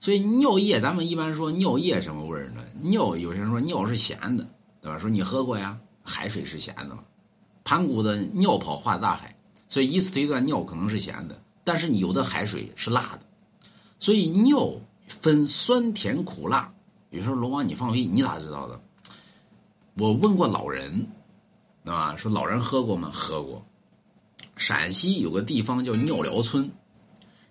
所以尿液，咱们一般说尿液什么味儿呢？尿有些人说尿是咸的，对吧？说你喝过呀，海水是咸的嘛。盘古的尿泡化大海，所以以此推断尿可能是咸的。但是你有的海水是辣的，所以尿分酸甜苦辣。有时候龙王你放屁，你咋知道的？我问过老人，对吧？说老人喝过吗？喝过。陕西有个地方叫尿疗村，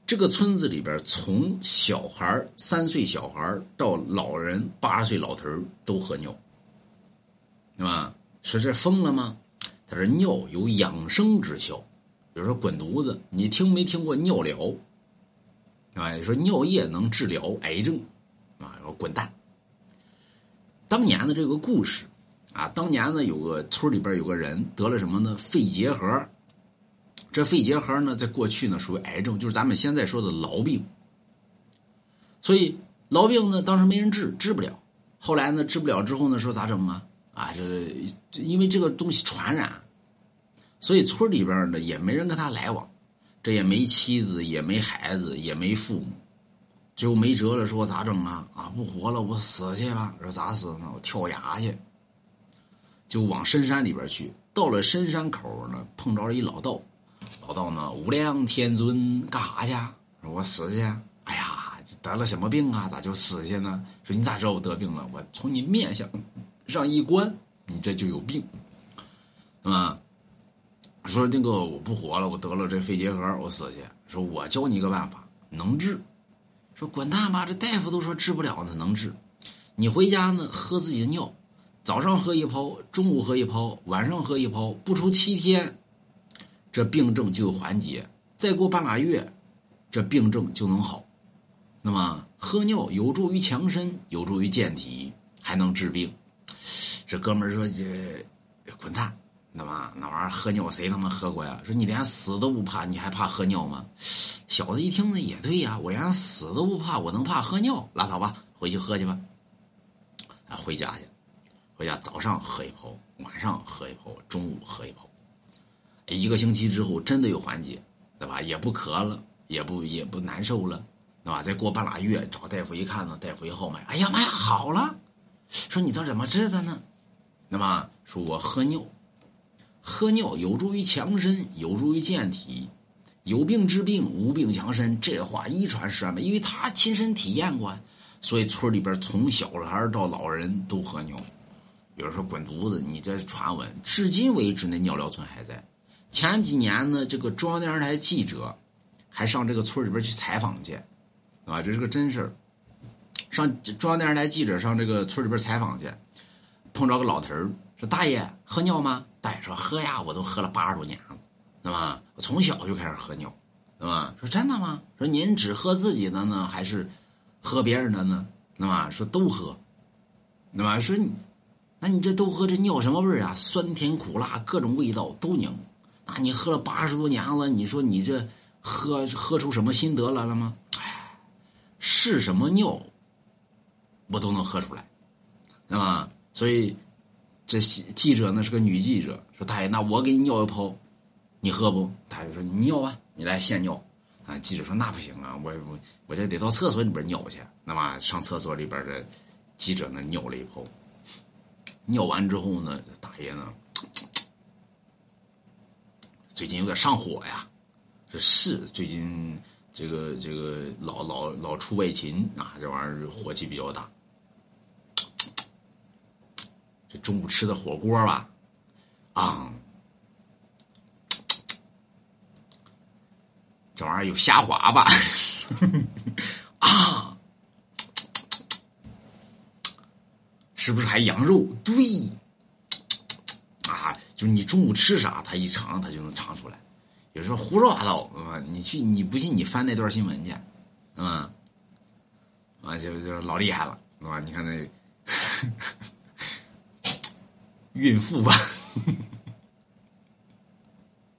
这个村子里边从小孩三岁小孩到老人八十岁老头都喝尿，对吧？说这疯了吗？他说尿有养生之效。比如说滚犊子，你听没听过尿疗？啊，说尿液能治疗癌症，啊，说滚蛋。当年的这个故事，啊，当年呢有个村里边有个人得了什么呢？肺结核。这肺结核呢，在过去呢属于癌症，就是咱们现在说的痨病。所以痨病呢，当时没人治，治不了。后来呢，治不了之后呢，说咋整啊？啊，这因为这个东西传染。所以村里边呢也没人跟他来往，这也没妻子，也没孩子，也没父母，最后没辙了，说咋整啊？啊，不活了，我死去吧？说咋死呢？我跳崖去，就往深山里边去。到了深山口呢，碰着了一老道，老道呢，无量天尊，干啥去？说我死去。哎呀，得了什么病啊？咋就死去呢？说你咋知道我得病了？我从你面相上一观，你这就有病，啊。说那个我不活了，我得了这肺结核，我死去。说我教你一个办法，能治。说滚蛋吧，这大夫都说治不了呢，能治。你回家呢，喝自己的尿，早上喝一泡，中午喝一泡，晚上喝一泡，不出七天，这病症就有缓解。再过半拉月，这病症就能好。那么喝尿有助于强身，有助于健体，还能治病。这哥们儿说这滚蛋。那么那玩意儿喝尿谁他妈喝过呀？说你连死都不怕，你还怕喝尿吗？小子一听呢也对呀，我连死都不怕，我能怕喝尿？拉倒吧，回去喝去吧。啊，回家去，回家早上喝一泡，晚上喝一泡，中午喝一泡。一个星期之后真的有缓解，对吧？也不咳了，也不也不难受了，对吧？再过半拉月找大夫一看呢，大夫一号脉，哎呀妈呀，好了！说你这怎么治的呢？那么说我喝尿。喝尿有助于强身，有助于健体，有病治病，无病强身。这话一传十，因为他亲身体验过，所以村里边从小孩到老人都喝尿。比如说滚犊子，你这传闻，至今为止那尿疗村还在。前几年呢，这个中央电视台记者还上这个村里边去采访去，啊，这是个真事儿。上中央电视台记者上这个村里边采访去，碰着个老头儿。说大爷喝尿吗？大爷说喝呀，我都喝了八十多年了，那么？我从小就开始喝尿，那么？说真的吗？说您只喝自己的呢，还是喝别人的呢？那么？说都喝，那么？说你，那你这都喝这尿什么味儿啊？酸甜苦辣各种味道都拧。那你喝了八十多年了，你说你这喝喝出什么心得来了吗？哎，是什么尿，我都能喝出来，那么？所以。这记者呢是个女记者，说大爷，那我给你尿一泡，你喝不？大爷说你尿吧，你来现尿。啊，记者说那不行啊，我我我这得到厕所里边尿去。那么上厕所里边的记者呢尿了一泡，尿完之后呢，大爷呢最近有点上火呀，这是最近这个这个老老老出外勤啊，这玩意儿火气比较大。这中午吃的火锅吧，啊，这玩意儿有虾滑吧？啊，是不是还羊肉？对，啊，就你中午吃啥，他一尝他就能尝出来。有时候胡说八道，啊，你去你不信，你翻那段新闻去，啊，啊，就就老厉害了，是吧？你看那。孕妇吧。